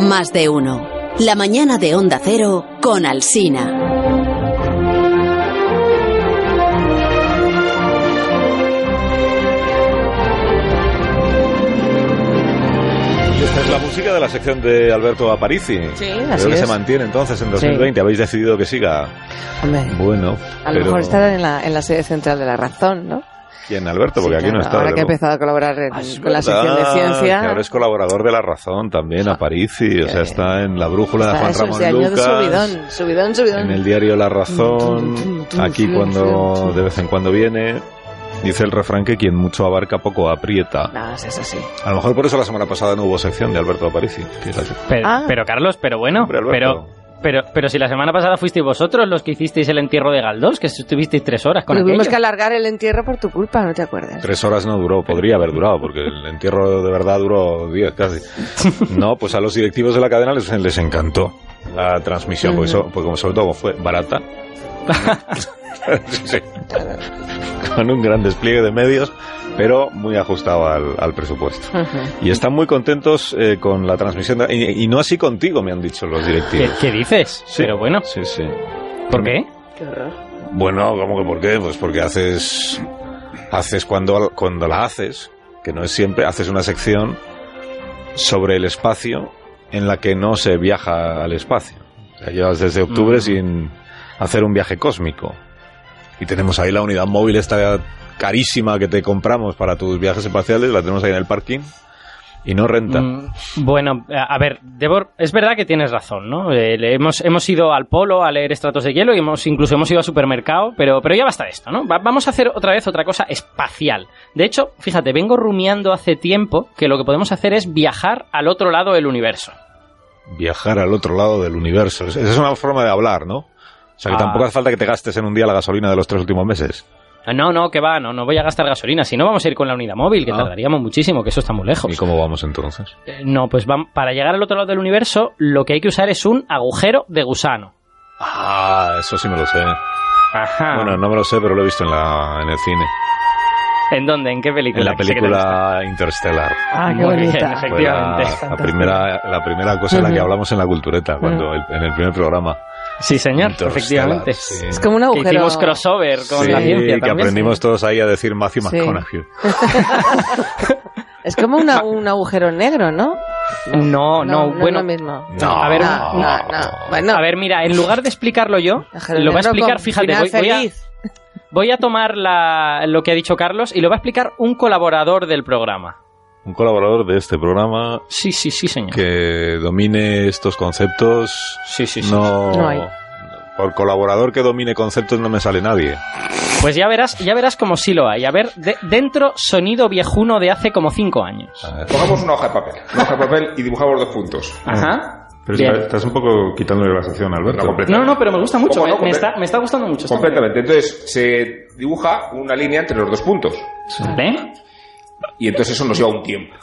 Más de uno. La mañana de Onda Cero con Alsina. Esta es la música de la sección de Alberto Aparici. Sí, Creo así que es. se mantiene entonces en 2020. Habéis decidido que siga. Hombre, Bueno, a lo pero mejor estará en la, en la sede central de la razón, ¿no? ¿Quién, Alberto? Porque Sí, aquí no claro, está. Ahora que ha luego. empezado a colaborar en- Ah, es con la verdad, sección de ciencia. Que ahora es colaborador de La Razón también, Aparici. O sea, está en la brújula de Juan eso, Ramón de Lucas. subidón, subidón, subidón. En el diario La Razón, aquí cuando de vez en cuando viene, dice el refrán que quien mucho abarca poco aprieta. No, es eso sí. A lo mejor por eso la semana pasada no hubo sección de Alberto Aparici. Pero, Ah. pero, Carlos, pero bueno, Hombre, Alberto. pero, pero, pero si la semana pasada fuisteis vosotros los que hicisteis el entierro de Galdós, que estuvisteis tres horas con Tuvimos aquello. que alargar el entierro por tu culpa, ¿no te acuerdas? Tres horas no duró, podría haber durado, porque el entierro de verdad duró diez casi. No, pues a los directivos de la cadena les, les encantó la transmisión, porque, eso- porque como sobre todo fue barata. Sí, sí. Con un gran despliegue de medios, pero muy ajustado al, al presupuesto. Y están muy contentos eh, con la transmisión, de- y, y no así contigo, me han dicho los ¿Qué, directivos. qué dices? Sí. Pero bueno, Sí, sí. ¿por qué? Qué horror. Bueno, ¿cómo que por qué? Pues porque haces, haces cuando, cuando la haces, que no es siempre, haces una sección sobre el espacio en la que no se viaja al espacio. O sea, llevas desde octubre Mm. sin hacer un viaje cósmico. Y tenemos ahí la unidad móvil esta carísima que te compramos para tus viajes espaciales, la tenemos ahí en el parking y no renta. Mm, bueno, a ver, Debor, es verdad que tienes razón, ¿no? Eh, hemos, hemos ido al polo a leer estratos de hielo y hemos incluso hemos ido al supermercado, pero, pero ya basta de esto, ¿no? Va- vamos a hacer otra vez otra cosa espacial. De hecho, fíjate, vengo rumiando hace tiempo que lo que podemos hacer es viajar al otro lado del universo. Viajar al otro lado del universo. Esa es una forma de hablar, ¿no? O sea que Ah. tampoco hace falta que te gastes en un día la gasolina de los tres últimos meses. Ah, No, no, que va, no, no voy a gastar gasolina. Si no, vamos a ir con la unidad móvil, que Ah. tardaríamos muchísimo, que eso está muy lejos. ¿Y cómo vamos entonces? Eh, No, pues vam- para llegar al otro lado del universo, lo que hay que usar es un agujero de gusano. Ah, eso sí me lo sé. Ajá. Bueno, no me lo sé, pero lo he visto en, la, en el cine. ¿En dónde? ¿En qué película? En la película Interstellar. Ah, qué Muy bien, bonita. La, Efectivamente. la primera, la primera cosa en la que hablamos en la cultureta, cuando el- en el primer programa. Sí, señor, efectivamente. sí. Es como un Que agujero. hicimos crossover con Sí, la ciencia que también. aprendimos todos ahí a decir Matthew Sí. McConaughey. Es como una- un agujero negro, ¿no? No, no, no, es bueno. lo mismo. No, A ver, no, no, no. Bueno, A ver, mira, en lugar de explicarlo yo, lo va a explicar, fíjate, voy, voy a, voy a tomar la- lo que ha dicho Carlos y lo va a explicar un colaborador del programa. Un colaborador de este programa Sí, sí, sí, señor. que domine estos conceptos. Sí, sí, sí. No, No hay. Por colaborador que domine conceptos no me sale nadie. Pues ya verás, ya verás como sí lo hay. A ver, de- dentro sonido viejuno de hace como cinco años. Pongamos una hoja de papel, una hoja de papel y dibujamos dos puntos. Ajá. Pero Bien. estás un poco quitándole la sección, Alberto. No. No, no, pero me gusta mucho. ¿Cómo Me, no? me está, me está gustando mucho. muy Completamente. Entonces se dibuja una línea entre los dos puntos. bien. ¿Vale? Y entonces eso nos lleva un tiempo.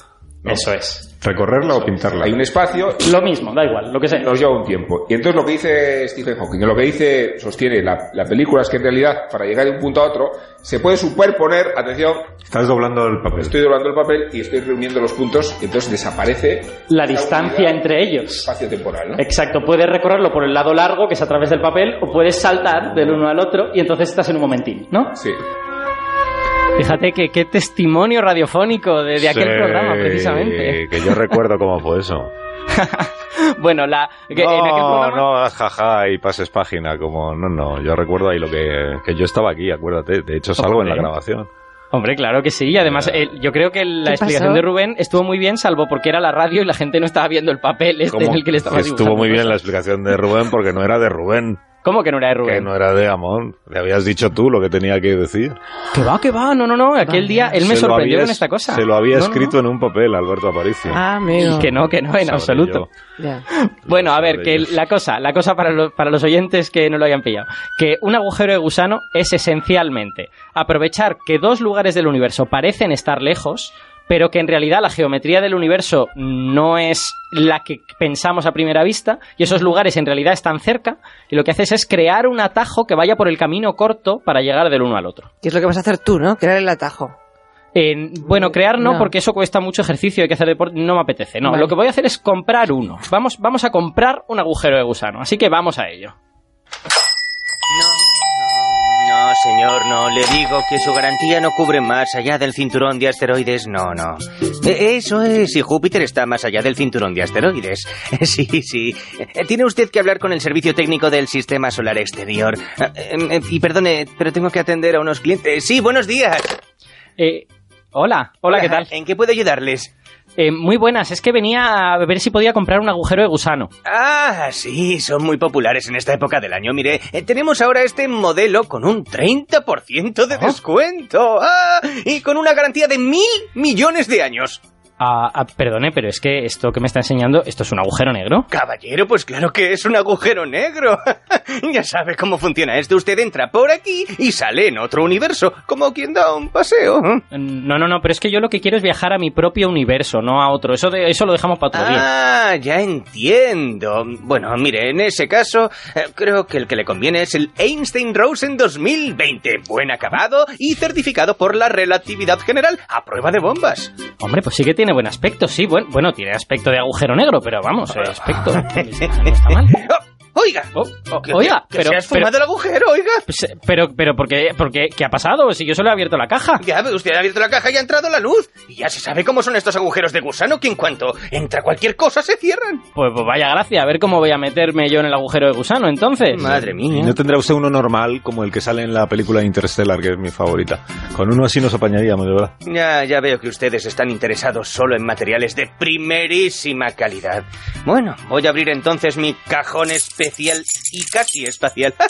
¿no? Eso es. ¿Recorrerla o pintarla? Hay un espacio Lo mismo, da igual, lo que sea. nos lleva un tiempo. Y entonces lo que dice Stephen Hawking, lo que dice, sostiene la, la película es que en realidad, para llegar de un punto a otro, se puede superponer, atención, Estás doblando el papel. estoy doblando el papel y estoy reuniendo los puntos, y entonces desaparece La distancia entre ellos. espacio temporal, ¿no? Exacto, puedes recorrerlo por el lado largo, que es a través del papel, o puedes saltar del uno al otro y entonces estás en un momentín, ¿no? Sí. Fíjate que qué testimonio radiofónico de, de aquel Sí, programa, precisamente. Que yo recuerdo cómo fue eso. Bueno, la, que no, en aquel programa... no jaja y pases página, como no, no, yo recuerdo ahí lo que, que yo estaba aquí, acuérdate, de hecho salgo en la grabación. Hombre, claro que sí. Y además, eh, yo creo que la ¿Qué explicación pasó? de Rubén estuvo muy bien, salvo porque era la radio y la gente no estaba viendo el papel este en el que le estaba estuvo dibujando muy bien la explicación de Rubén porque no era de Rubén. ¿Cómo que no era de Que Rubén? no era de Amón. Le habías dicho tú lo que tenía que decir. Que va, que va, no, no, no. Aquel día él me Se lo sorprendió había- con esta cosa. Se lo había No, no, escrito en un papel, Alberto Aparicio. Ah, amigo. Que no, que no, en Sabré absoluto. Bueno, a ver, que la cosa, la cosa para, lo- para los oyentes que no lo hayan pillado, que un agujero de gusano es esencialmente aprovechar que dos lugares del universo parecen estar lejos, pero que en realidad la geometría del universo no es la que pensamos a primera vista, y esos lugares en realidad están cerca, y lo que haces es crear un atajo que vaya por el camino corto para llegar del uno al otro. ¿Qué es lo que vas a hacer tú, no? Crear el atajo. En- bueno, crear no, No. porque eso cuesta mucho ejercicio, hay que hacer deporte, no me apetece. No, Vale. lo que voy a hacer es comprar uno. Vamos, vamos a comprar un agujero de gusano, así que vamos a ello. Señor, no. Le digo que su garantía no cubre más allá del cinturón de asteroides. No, no. Eh, Eso es, y Júpiter está más allá del cinturón de asteroides. Sí, sí. Tiene usted que hablar con el servicio técnico del sistema solar exterior. Eh, Y perdone, pero tengo que atender a unos clientes. Sí, buenos días. Eh, hola, hola, ¿qué tal? ¿En qué puedo ayudarles? Eh, muy buenas, es que venía a ver si podía comprar un agujero de gusano. Ah, sí, son muy populares en esta época del año. Mire, eh, tenemos ahora este modelo con un 30% de descuento. Ah, y con una garantía de mil millones de años. Ah, ah, perdone, pero es que esto que me está enseñando, esto es un agujero negro. Caballero, pues claro que es un agujero negro. ya sabe cómo funciona esto. Usted entra por aquí y sale en otro universo, como quien da un paseo. No, no, no, pero es que yo lo que quiero es viajar a mi propio universo, no a otro. Eso, de, eso lo dejamos para otro día. Ah, ya entiendo. Bueno, mire, en ese caso, eh, creo que el que le conviene es el Einstein Rosen 2020. Buen acabado y certificado por la relatividad general a prueba de bombas. Hombre, pues sí que tiene buen aspecto, sí. Bueno, bueno tiene aspecto de agujero negro, pero vamos, el aspecto no está mal. Oh, oiga, Oh, oh, que- oiga, que pero, se has pero, fumado el agujero, oiga. pues, eh, pero, pero, ¿por qué, por qué, qué ha pasado? Si yo solo he abierto la caja. Ya, ve, usted ha abierto la caja y ha entrado la luz. Y ya se sabe cómo son estos agujeros de gusano, que en cuanto entra cualquier cosa se cierran. Pues, pues vaya gracia, a ver cómo voy a meterme yo en el agujero de gusano entonces. Madre ¿Y mía. no tendrá usted uno normal como el que sale en la película Interstellar, que es mi favorita? Con uno así nos apañaríamos, de verdad. Ya, ya veo que ustedes están interesados solo en materiales de primerísima calidad. Bueno, voy a abrir entonces mi cajón especial y casi espacial.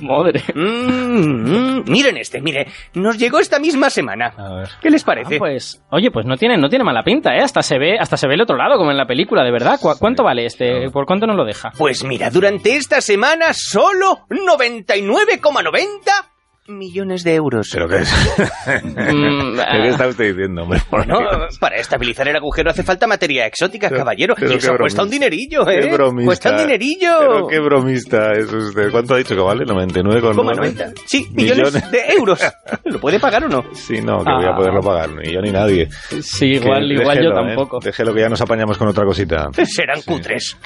Madre. Mm, mm, miren este, mire, nos llegó esta misma semana. A ver. ¿Qué les Ah, parece? pues, oye, pues no tiene, no tiene mala pinta, ¿eh? Hasta se ve, hasta se ve el otro lado, como en la película, de verdad. ¿Cu- ¿Cuánto vale este? ¿Por cuánto nos lo deja? Pues mira, durante esta semana solo 99,90 millones de euros. ¿Pero qué es? Mm, ¿Pero ¿Qué está usted diciendo, hombre? No, para estabilizar el agujero hace falta materia exótica, Pero- caballero. pero y eso qué cuesta un bromista. dinerillo, Qué ¿eh? bromista. Cuesta un dinerillo. Pero qué bromista es usted. ¿Cuánto ha dicho que vale? 99 con ¿Cómo 9? 90? Sí, millones, de euros. ¿Lo puede pagar o no? Sí, no, que voy a Ah. poderlo pagar. Ni yo ni nadie. Sí, igual, Que igual yo déjelo, ¿eh? tampoco. Déjelo que ya nos apañamos con otra cosita. Serán cutres.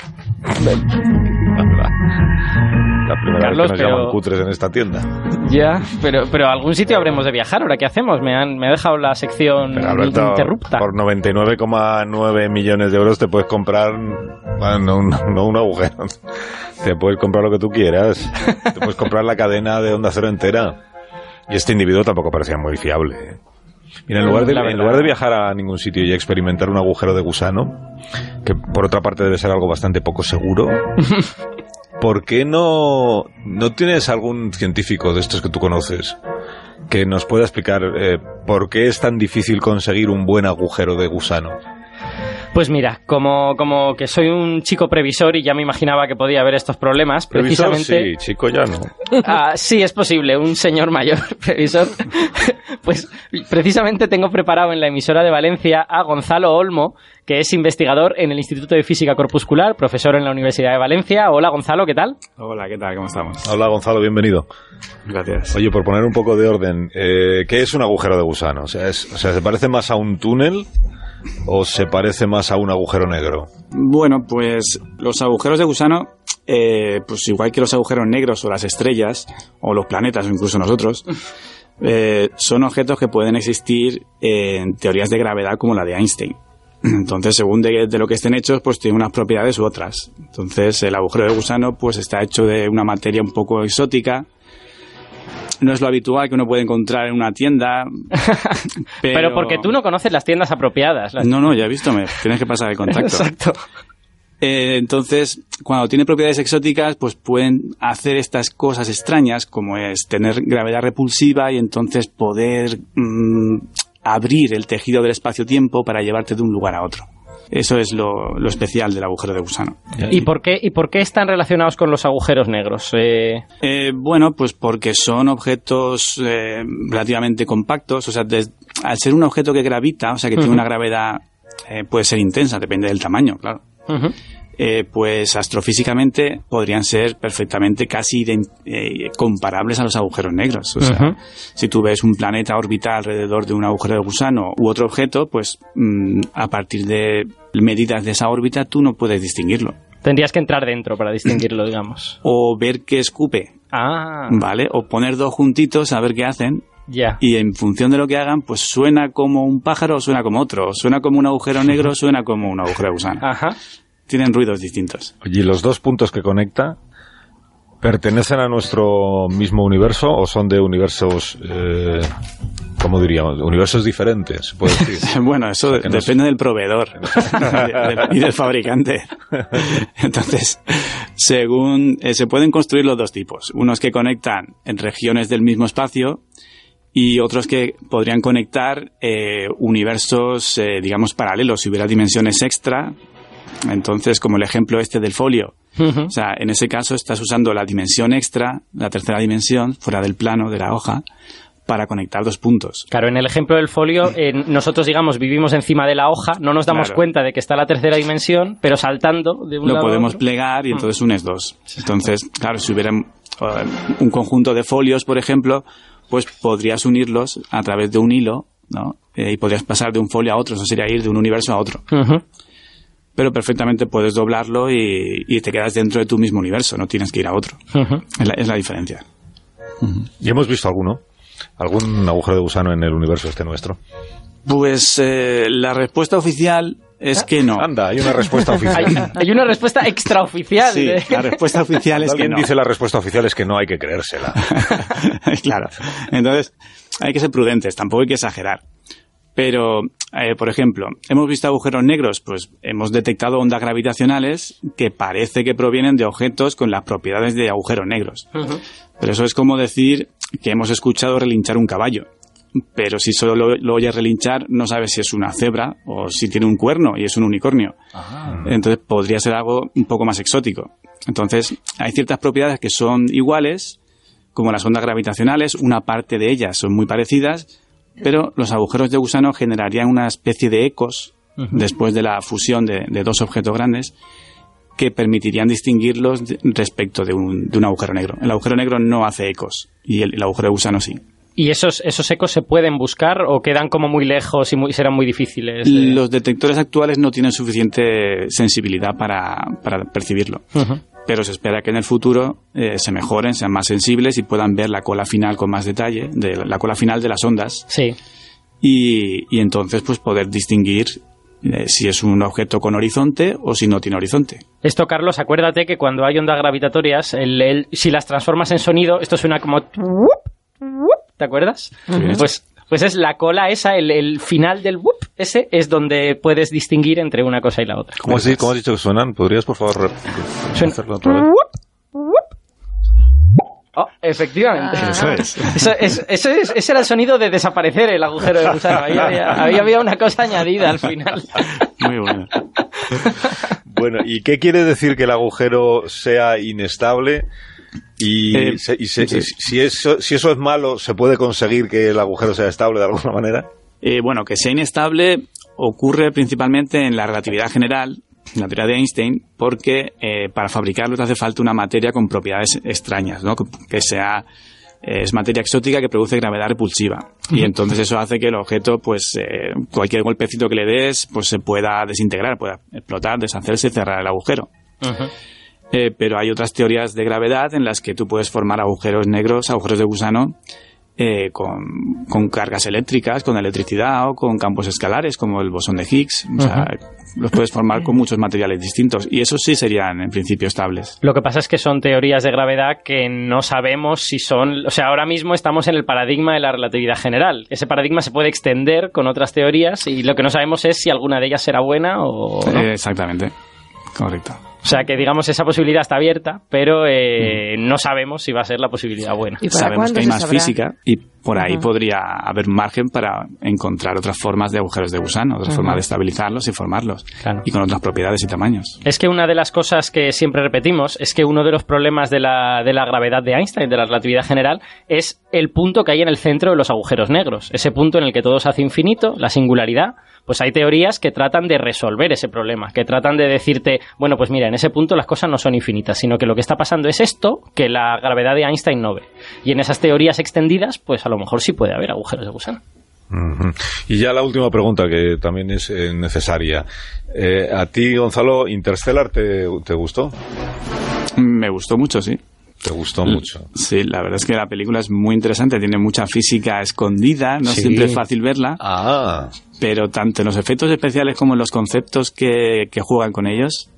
La primera Carlos, vez que nos pero- llaman cutres en esta tienda. Ya, pero, pero algún sitio habremos de viajar. ¿Ahora qué hacemos? Me han, me ha dejado la sección Alberto, interrupta. por 99,9 millones de euros te puedes comprar, bueno, no, no un agujero, te puedes comprar lo que tú quieras, te puedes comprar la cadena de Onda Cero entera. Y este individuo tampoco parecía muy fiable. ¿eh? Mira, en lugar, de, en lugar de viajar a ningún sitio y experimentar un agujero de gusano, que por otra parte debe ser algo bastante poco seguro, ¿por qué no, no tienes algún científico de estos que tú conoces que nos pueda explicar eh, por qué es tan difícil conseguir un buen agujero de gusano? Pues mira, como, como que soy un chico previsor y ya me imaginaba que podía haber estos problemas, Previsor, precisamente... sí, chico ya no. Ah, sí, es posible, un señor mayor previsor. pues precisamente tengo preparado en la emisora de Valencia a Gonzalo Olmo, que es investigador en el Instituto de Física Corpuscular, profesor en la Universidad de Valencia. Hola Gonzalo, ¿qué tal? Hola, ¿qué tal? ¿Cómo estamos? Hola Gonzalo, bienvenido. Gracias. Oye, por poner un poco de orden, eh, ¿qué es un agujero de gusano? O sea, es- o sea, ¿se parece más a un túnel o se parece más a un agujero negro? Bueno, pues los agujeros de gusano, eh, pues igual que los agujeros negros o las estrellas, o los planetas, o incluso nosotros, eh, son objetos que pueden existir en teorías de gravedad como la de Einstein. Entonces, según de, de lo que estén hechos, pues tienen unas propiedades u otras. Entonces, el agujero de gusano, pues está hecho de una materia un poco exótica. No es lo habitual que uno puede encontrar en una tienda. Pero, porque tú no conoces las tiendas apropiadas. las- No, no, ya he visto, me tienes que pasar el contacto. Exacto. Eh, entonces, cuando tiene propiedades exóticas, pues pueden hacer estas cosas extrañas, como es tener gravedad repulsiva y entonces poder mm, abrir el tejido del espacio-tiempo para llevarte de un lugar a otro. Eso es lo, lo especial del agujero de gusano. ¿Y por, qué, ¿Y por qué están relacionados con los agujeros negros? Eh, Eh, bueno, pues porque son objetos eh, relativamente compactos, o sea, des- al ser un objeto que gravita, o sea, que tiene una gravedad, eh, puede ser intensa, depende del tamaño, claro. ujú. Eh, pues astrofísicamente podrían ser perfectamente casi eh, comparables a los agujeros negros. O sea, si tú ves un planeta orbitar alrededor de un agujero de gusano u otro objeto, pues mm, a partir de medidas de esa órbita tú no puedes distinguirlo. Tendrías que entrar dentro para distinguirlo, digamos. O ver qué escupe, Ah, ¿vale? O poner dos juntitos a ver qué hacen. ya. Y en función de lo que hagan, pues suena como un pájaro o suena como otro. Suena como un agujero negro o suena como un agujero de gusano. Ajá. Tienen ruidos distintos. Oye, ¿y los dos puntos que conecta pertenecen a nuestro mismo universo o son de universos, eh, ¿cómo diríamos? Universos diferentes, se puede decir. Bueno, eso depende del proveedor y del fabricante. Entonces, según eh, se pueden construir los dos tipos, unos que conectan en regiones del mismo espacio y otros que podrían conectar eh, universos, eh, digamos, paralelos, si hubiera dimensiones extra. Entonces, como el ejemplo este del folio, o sea, en ese caso estás usando la dimensión extra, la tercera dimensión, fuera del plano de la hoja, para conectar dos puntos. Claro, en el ejemplo del folio, eh, nosotros, digamos, vivimos encima de la hoja, no nos damos Claro. cuenta de que está la tercera dimensión, pero saltando de un lo lado a podemos otro. plegar y entonces unes dos. Entonces, claro, si hubiera eh, un conjunto de folios, por ejemplo, pues podrías unirlos a través de un hilo, ¿no? Eh, y podrías pasar de un folio a otro, eso sería ir de un universo a otro. Pero perfectamente puedes doblarlo y, y te quedas dentro de tu mismo universo, no tienes que ir a otro. Es la, es la diferencia. ¿Y hemos visto alguno? ¿Algún agujero de gusano en el universo este nuestro? Pues eh, la respuesta oficial es que no. Anda, hay una respuesta oficial. hay una respuesta extraoficial. Sí, de- la respuesta oficial es que Alguien no. dice la respuesta oficial es que no hay que creérsela. claro. Entonces, hay que ser prudentes, tampoco hay que exagerar. Pero, eh, por ejemplo, hemos visto agujeros negros, pues hemos detectado ondas gravitacionales que parece que provienen de objetos con las propiedades de agujeros negros. Pero eso es como decir que hemos escuchado relinchar un caballo. Pero si solo lo, lo oyes relinchar, no sabes si es una cebra o si tiene un cuerno y es un unicornio. Entonces podría ser algo un poco más exótico. Entonces, hay ciertas propiedades que son iguales, como las ondas gravitacionales, una parte de ellas son muy parecidas, pero los agujeros de gusano generarían una especie de ecos después de la fusión de, de dos objetos grandes que permitirían distinguirlos de- respecto de un, de un agujero negro. El agujero negro no hace ecos y el, el agujero de gusano sí. ¿Y esos, esos ecos se pueden buscar o quedan como muy lejos y muy- serán muy difíciles? de- Los detectores actuales no tienen suficiente sensibilidad para, para percibirlo. Pero se espera que en el futuro eh, se mejoren, sean más sensibles y puedan ver la cola final con más detalle, de la cola final de las ondas, Sí. y, y entonces pues poder distinguir eh, si es un objeto con horizonte o si no tiene horizonte. Esto, Carlos, acuérdate que cuando hay ondas gravitatorias, el- el- si las transformas en sonido, esto suena como... ¿Te acuerdas? Pues, pues es la cola esa, el, el final del whoop, ese es donde puedes distinguir entre una cosa y la otra. ¿Cómo di- cómo has dicho que suenan? ¿Podrías, por favor, hacerlo otra vez? Oh, efectivamente. Ah. Eso es. Eso es- eso es- ese era el sonido de desaparecer el agujero de gusano. Ahí había, ahí había una cosa añadida al final. Muy bueno. Bueno, ¿y qué quiere decir que el agujero sea inestable? Y, Eh, se- y se- sí. si, eso, si eso es malo, ¿se puede conseguir que el agujero sea estable de alguna manera? Eh, bueno, que sea inestable ocurre principalmente en la relatividad general, en la teoría de Einstein, porque eh, para fabricarlo te hace falta una materia con propiedades extrañas, ¿no? que, que sea eh, es materia exótica que produce gravedad repulsiva y entonces eso hace que el objeto, pues eh, cualquier golpecito que le des, pues se pueda desintegrar, pueda explotar, deshacerse y cerrar el agujero. Eh, pero hay otras teorías de gravedad en las que tú puedes formar agujeros negros, agujeros de gusano, eh, con, con cargas eléctricas, con electricidad o con campos escalares, como el bosón de Higgs. O sea, los puedes formar con muchos materiales distintos. Y esos sí serían, en principio, estables. Lo que pasa es que son teorías de gravedad que no sabemos si son... O sea, ahora mismo estamos en el paradigma de la relatividad general. Ese paradigma se puede extender con otras teorías y lo que no sabemos es si alguna de ellas será buena o no. Eh, exactamente. Correcto. O sea que, digamos, esa posibilidad está abierta, pero eh, no sabemos si va a ser la posibilidad buena. ¿Y para Sabemos que hay más sabrá? física y por ahí podría haber margen para encontrar otras formas de agujeros de gusano, otras Ajá. formas de estabilizarlos y formarlos. Claro. Y con otras propiedades y tamaños. Es que una de las cosas que siempre repetimos es que uno de los problemas de la, de la gravedad de Einstein, de la relatividad general, es el punto que hay en el centro de los agujeros negros. Ese punto en el que todo se hace infinito, la singularidad. Pues hay teorías que tratan de resolver ese problema, que tratan de decirte, bueno, pues mira, en ese punto las cosas no son infinitas, sino que lo que está pasando es esto que la gravedad de Einstein no ve. Y en esas teorías extendidas, pues a lo mejor sí puede haber agujeros de gusano. Y ya la última pregunta, que también es eh, necesaria. Eh, ¿A ti, Gonzalo, Interstellar te, te gustó? Me gustó mucho, sí. Te gustó mucho. Sí, la verdad es que la película es muy interesante, tiene mucha física escondida, no Sí. siempre es fácil verla, Ah, pero tanto en los efectos especiales como en los conceptos que, que juegan con ellos.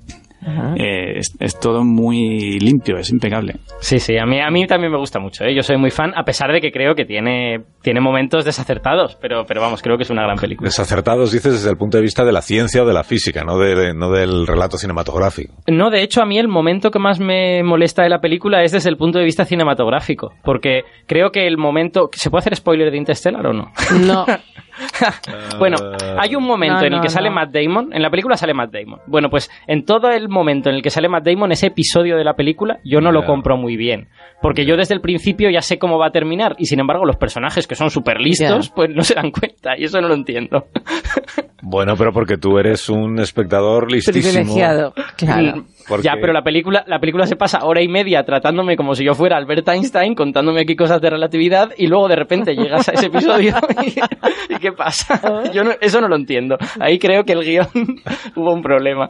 Eh, es, es todo muy limpio, es impecable. Sí, sí, a mí, a mí también me gusta mucho, ¿eh? yo soy muy fan, a pesar de que creo que tiene, tiene momentos desacertados, pero, pero vamos, creo que es una gran película. desacertados dices desde el punto de vista de la ciencia o de la física, no, de, no del relato cinematográfico. No, de hecho, a mí el momento que más me molesta de la película es desde el punto de vista cinematográfico, porque creo que el momento... ¿Se puede hacer spoiler de Interstellar o no? No. bueno, hay un momento No, en el no, que sale no. Matt Damon, en la película sale Matt Damon. Bueno, pues en todo el momento en el que sale Matt Damon, ese episodio de la película, yo no lo compro muy bien. Porque yo desde el principio ya sé cómo va a terminar, y sin embargo los personajes que son súper listos, pues no se dan cuenta, y eso no lo entiendo. Bueno, pero porque tú eres un espectador listísimo. Privilegiado. Claro. Porque- Ya, pero la película, la película se pasa hora y media tratándome como si yo fuera Albert Einstein, contándome aquí cosas de relatividad, y luego de repente llegas a ese episodio y, ¿y qué pasa? Yo no- eso no lo entiendo. Ahí creo que el guion hubo un problema.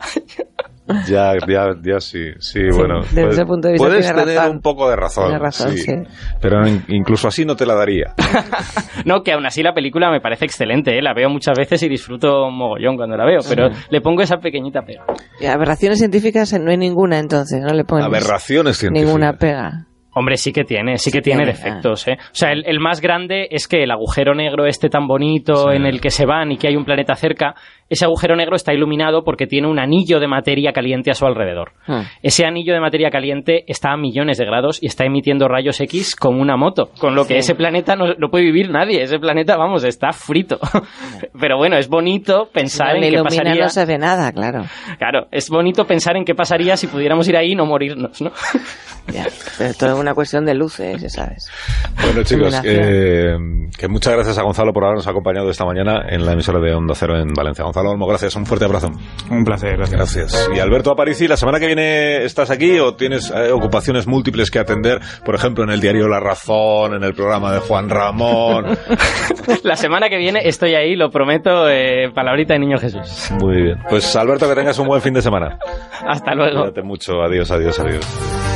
Ya, ya, ya sí, sí, bueno. desde puedes- ese punto de vista puedes tiene tener razón. un poco de razón. Tiene razón, sí. Pero in- incluso así no te la daría. No, que aún así la película me parece excelente, ¿eh? la veo muchas veces y disfruto mogollón cuando la veo, pero le pongo esa pequeñita pega. Y aberraciones científicas no hay ninguna entonces, no le ponen Aberraciones científicas. ninguna pega. Hombre, sí que tiene, sí que tiene tiene, defectos, ¿eh? O sea, el, el más grande es que el agujero negro este tan bonito Sí. en el que se van y que hay un planeta cerca, ese agujero negro está iluminado porque tiene un anillo de materia caliente a su alrededor. Hmm. Ese anillo de materia caliente está a millones de grados y está emitiendo rayos X como una moto, con lo que Sí. ese planeta no, no puede vivir nadie, ese planeta, vamos, está frito. Pero bueno, es bonito pensar No en qué pasaría. no se ve nada, claro. Claro, es bonito pensar en qué pasaría si pudiéramos ir ahí y no morirnos, ¿no? Ya. Pero todo es una cuestión de luces, ya sabes. Bueno, chicos, que, que muchas gracias a Gonzalo por habernos acompañado esta mañana en la emisora de Onda Cero en Valencia. Gonzalo Olmo, gracias. Un fuerte abrazo. Un placer, gracias. Gracias. Y Alberto Aparici, ¿la semana que viene estás aquí o tienes eh, ocupaciones múltiples que atender? Por ejemplo, en el diario La Razón, en el programa de Juan Ramón. La semana que viene estoy ahí, lo prometo, eh, palabrita de Niño Jesús. Muy bien. Pues Alberto, que tengas un buen fin de semana. Hasta luego. Cuídate mucho. Adiós, adiós, adiós.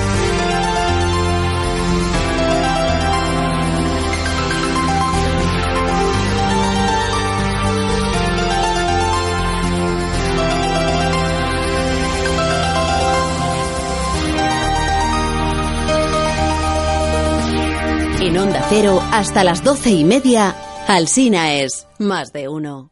Cero, hasta las doce y media, Alsina es más de uno.